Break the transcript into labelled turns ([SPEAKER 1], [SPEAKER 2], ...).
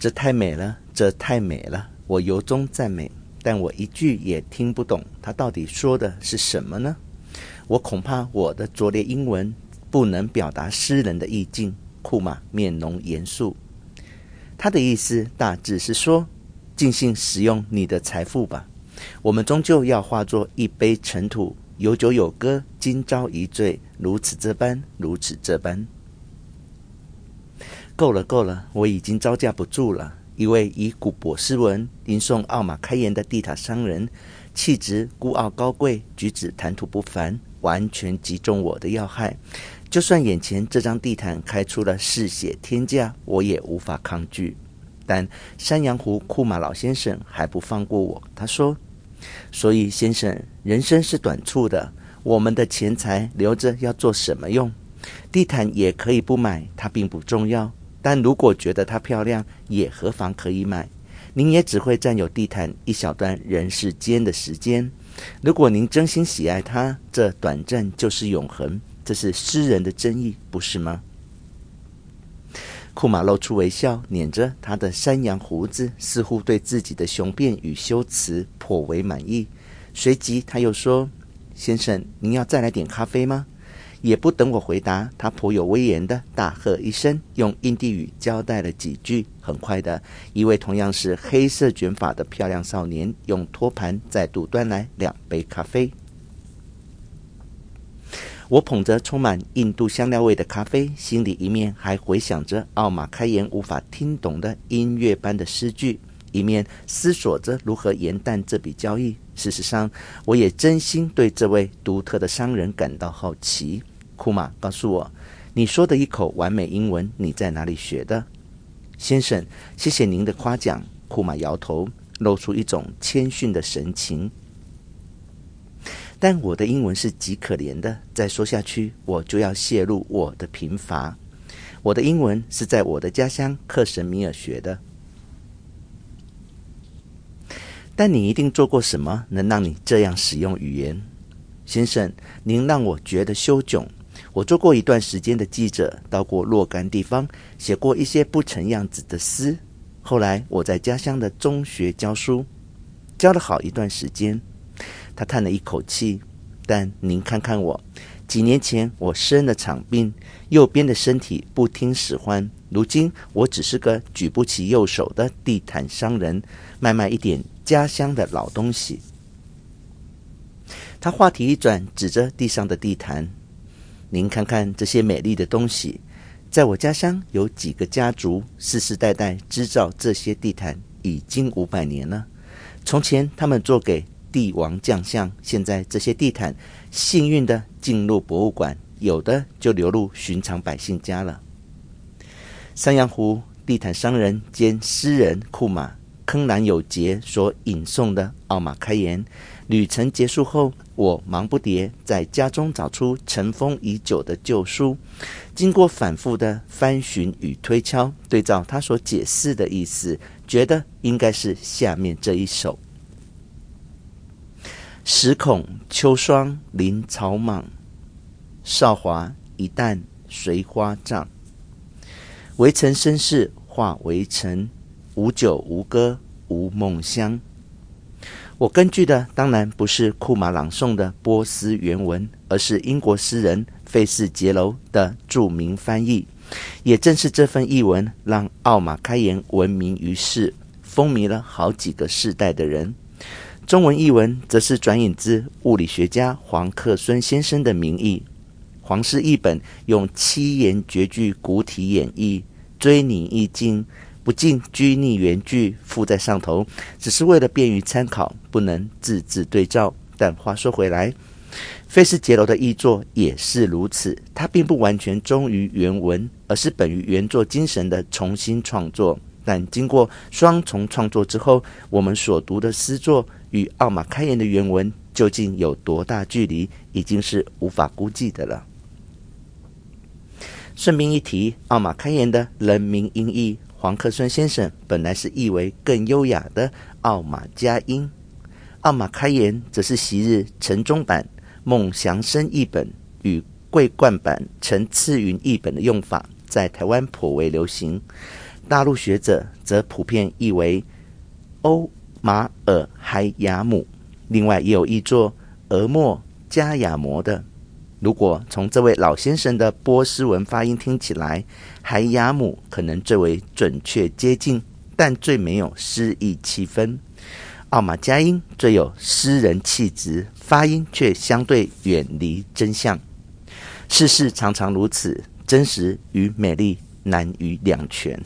[SPEAKER 1] 这太美了，这太美了，我由衷赞美。但我一句也听不懂，他到底说的是什么呢？我恐怕我的拙劣英文不能表达诗人的意境。库马面容严肃，他的意思大致是说：尽兴使用你的财富吧，我们终究要化作一杯尘土，有酒有歌，今朝一醉，如此这般，如此这般。够了，够了，我已经招架不住了。一位以古柏斯文吟诵奥马开言的地毯商人，气质孤傲高贵，举止谈吐不凡，完全击中我的要害。就算眼前这张地毯开出了嗜血天价，我也无法抗拒。但山羊胡库玛老先生还不放过我。他说：“所以，先生，人生是短促的，我们的钱财留着要做什么用？地毯也可以不买，它并不重要。但如果觉得它漂亮，也何妨可以买。您也只会占有地毯一小段人世间的时间。如果您真心喜爱它，这短暂就是永恒。”这是诗人的真意，不是吗？库玛露出微笑，捻着他的山羊胡子，似乎对自己的雄辩与修辞颇为满意。随即他又说：“先生，您要再来点咖啡吗？”也不等我回答，他颇有威严的大喝一声，用印地语交代了几句。很快的，一位同样是黑色卷发的漂亮少年，用托盘再度端来两杯咖啡。我捧着充满印度香料味的咖啡，心里一面还回想着奥马开言无法听懂的音乐般的诗句，一面思索着如何延宕这笔交易。事实上，我也真心对这位独特的商人感到好奇。库玛告诉我，你说的一口完美英文，你在哪里学的？先生，谢谢您的夸奖。库玛摇头，露出一种谦逊的神情。但我的英文是极可怜的，再说下去我就要泄露我的贫乏。我的英文是在我的家乡克什米尔学的。但你一定做过什么能让你这样使用语言，先生？您让我觉得羞窘。我做过一段时间的记者，到过若干地方，写过一些不成样子的诗。后来我在家乡的中学教书，教了好一段时间。他叹了一口气，但您看看我，几年前我生了场病，右边的身体不听使唤。如今我只是个举不起右手的地毯商人，卖卖一点家乡的老东西。他话题一转，指着地上的地毯：“您看看这些美丽的东西，在我家乡有几个家族世世代代织造这些地毯，已经五百年了。从前他们做给……”帝王将相，现在这些地毯幸运的进入博物馆，有的就流入寻常百姓家了。山羊胡地毯商人兼诗人库玛铿然有节所引诵的奥马开言。旅程结束后，我忙不迭在家中找出尘封已久的旧书，经过反复的翻寻与推敲，对照他所解释的意思，觉得应该是下面这一首。时恐秋霜林草莽，韶华一旦随花葬。微尘身世化为尘，无酒无歌无梦乡。我根据的当然不是库玛朗诵的波斯原文，而是英国诗人费士杰楼的著名翻译。也正是这份译文，让奥马开言闻名于世，风靡了好几个世代的人。中文译文则是转引自物理学家黄克孙先生的名义。黄氏译本用七言绝句古体演绎，追拟意境，不尽拘泥原句，附在上头，只是为了便于参考，不能字字对照。但话说回来，费士杰罗的译作也是如此，他并不完全忠于原文，而是本于原作精神的重新创作。但经过双重创作之后，我们所读的诗作。与奥马开言的原文究竟有多大距离，已经是无法估计的了。顺便一提，奥马开言的人名音译黄克孙先生本来是译为更优雅的奥马佳音，奥马开言则是昔日陈忠版孟祥生译本与桂冠版陈次云译本的用法，在台湾颇为流行。大陆学者则普遍译为欧马尔海雅姆，另外也有译作俄莫加雅摩的。如果从这位老先生的波斯文发音听起来，海雅姆可能最为准确接近，但最没有诗意气氛。奥马加音最有诗人气质，发音却相对远离真相。世事常常如此，真实与美丽难于两全。